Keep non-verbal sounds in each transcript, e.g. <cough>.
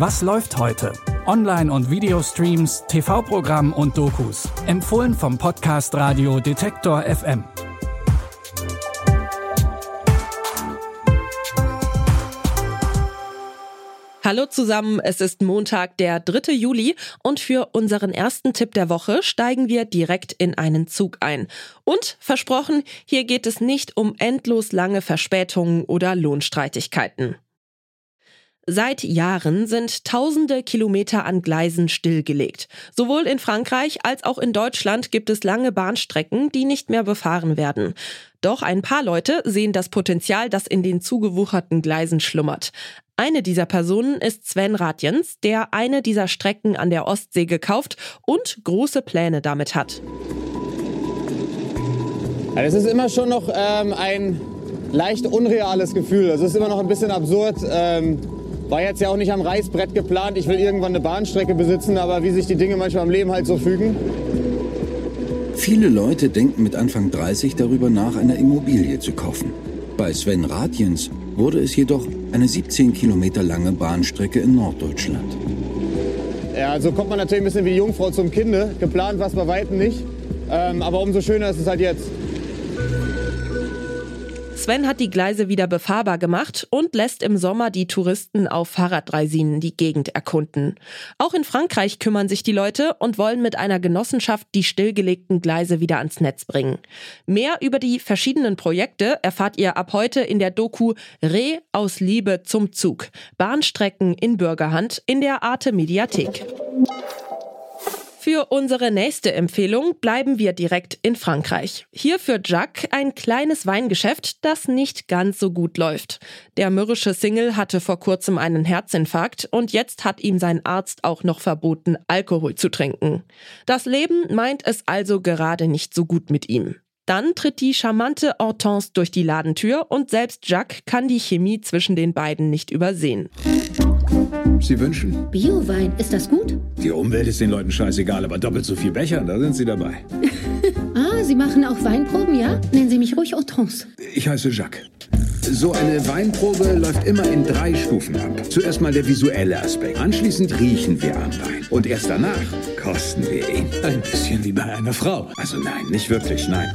Was läuft heute? Online- und Videostreams, TV-Programm und Dokus. Empfohlen vom Podcast Radio Detektor FM. Hallo zusammen, es ist Montag, der 3. Juli und für unseren ersten Tipp der Woche steigen wir direkt in einen Zug ein. Und versprochen, hier geht es nicht um endlos lange Verspätungen oder Lohnstreitigkeiten. Seit Jahren sind tausende Kilometer an Gleisen stillgelegt. Sowohl in Frankreich als auch in Deutschland gibt es lange Bahnstrecken, die nicht mehr befahren werden. Doch ein paar Leute sehen das Potenzial, das in den zugewucherten Gleisen schlummert. Eine dieser Personen ist Sven Radjens, der eine dieser Strecken an der Ostsee gekauft und große Pläne damit hat. Es ist immer schon noch ähm, ein leicht unreales Gefühl. Es ist immer noch ein bisschen absurd. Ähm, war jetzt ja auch nicht am Reißbrett geplant. Ich will irgendwann eine Bahnstrecke besitzen, aber wie sich die Dinge manchmal im Leben halt so fügen. Viele Leute denken mit Anfang 30 darüber nach, eine Immobilie zu kaufen. Bei Sven Radjens wurde es jedoch eine 17 Kilometer lange Bahnstrecke in Norddeutschland. Ja, so kommt man natürlich ein bisschen wie Jungfrau zum Kinde. Geplant war es bei Weitem nicht. Ähm, aber umso schöner ist es halt jetzt. Sven hat die Gleise wieder befahrbar gemacht und lässt im Sommer die Touristen auf Fahrradreisinen die Gegend erkunden. Auch in Frankreich kümmern sich die Leute und wollen mit einer Genossenschaft die stillgelegten Gleise wieder ans Netz bringen. Mehr über die verschiedenen Projekte erfahrt ihr ab heute in der Doku Reh aus Liebe zum Zug. Bahnstrecken in Bürgerhand in der Arte Mediathek. Für unsere nächste Empfehlung bleiben wir direkt in Frankreich. Hier führt Jacques ein kleines Weingeschäft, das nicht ganz so gut läuft. Der mürrische Single hatte vor kurzem einen Herzinfarkt und jetzt hat ihm sein Arzt auch noch verboten, Alkohol zu trinken. Das Leben meint es also gerade nicht so gut mit ihm. Dann tritt die charmante Hortense durch die Ladentür und selbst Jacques kann die Chemie zwischen den beiden nicht übersehen. Sie wünschen. Biowein, ist das gut? Die Umwelt ist den Leuten scheißegal, aber doppelt so viel Becher, da sind Sie dabei. <laughs> ah, Sie machen auch Weinproben, ja? Nennen Sie mich ruhig Hortense. Ich heiße Jacques. So eine Weinprobe läuft immer in drei Stufen ab. Zuerst mal der visuelle Aspekt. Anschließend riechen wir am Wein. Und erst danach kosten wir ihn. Ein bisschen wie bei einer Frau. Also nein, nicht wirklich, nein.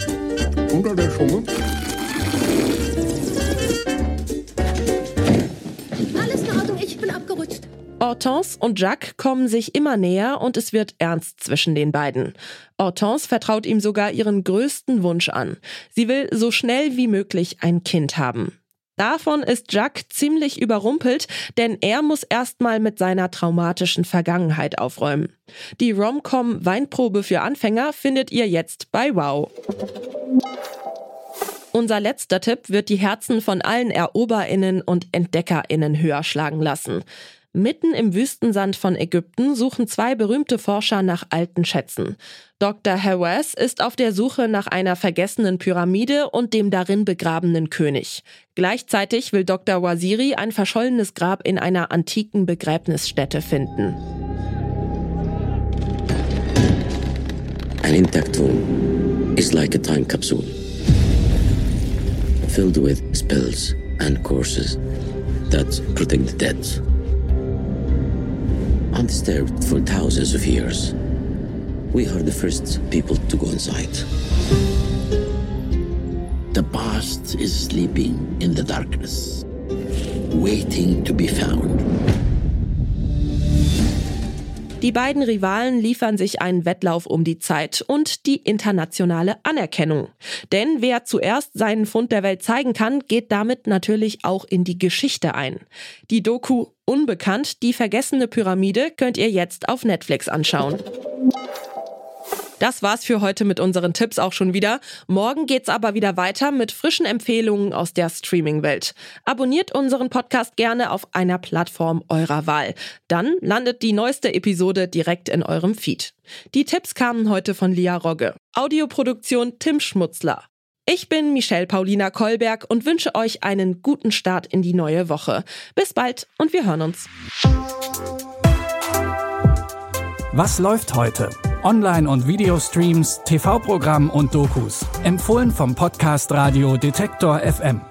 Unter der Schunge. Hortense und Jacques kommen sich immer näher und es wird ernst zwischen den beiden. Hortense vertraut ihm sogar ihren größten Wunsch an. Sie will so schnell wie möglich ein Kind haben. Davon ist Jacques ziemlich überrumpelt, denn er muss erstmal mit seiner traumatischen Vergangenheit aufräumen. Die Rom-Com Weinprobe für Anfänger findet ihr jetzt bei Wow. Unser letzter Tipp wird die Herzen von allen EroberInnen und EntdeckerInnen höher schlagen lassen. Mitten im Wüstensand von Ägypten suchen zwei berühmte Forscher nach alten Schätzen. Dr. Hawass ist auf der Suche nach einer vergessenen Pyramide und dem darin begrabenen König. Gleichzeitig will Dr. Waziri ein verschollenes Grab in einer antiken Begräbnisstätte finden. An intact tomb is like a time capsule, filled with spells and curses that protect the dead. Undisturbed for thousands of years, we are the first people to go inside. The past is sleeping in the darkness, waiting to be found. Die beiden Rivalen liefern sich einen Wettlauf um die Zeit und die internationale Anerkennung. Denn wer zuerst seinen Fund der Welt zeigen kann, geht damit natürlich auch in die Geschichte ein. Die Doku Unbekannt, die vergessene Pyramide könnt ihr jetzt auf Netflix anschauen. Das war's für heute mit unseren Tipps auch schon wieder. Morgen geht's aber wieder weiter mit frischen Empfehlungen aus der Streaming-Welt. Abonniert unseren Podcast gerne auf einer Plattform eurer Wahl. Dann landet die neueste Episode direkt in eurem Feed. Die Tipps kamen heute von Lia Rogge. Audioproduktion Tim Schmutzler. Ich bin Michelle Paulina Kolberg und wünsche euch einen guten Start in die neue Woche. Bis bald und wir hören uns. Was läuft heute? Online- und Videostreams, TV-Programm und Dokus. Empfohlen vom Podcast Radio Detektor FM.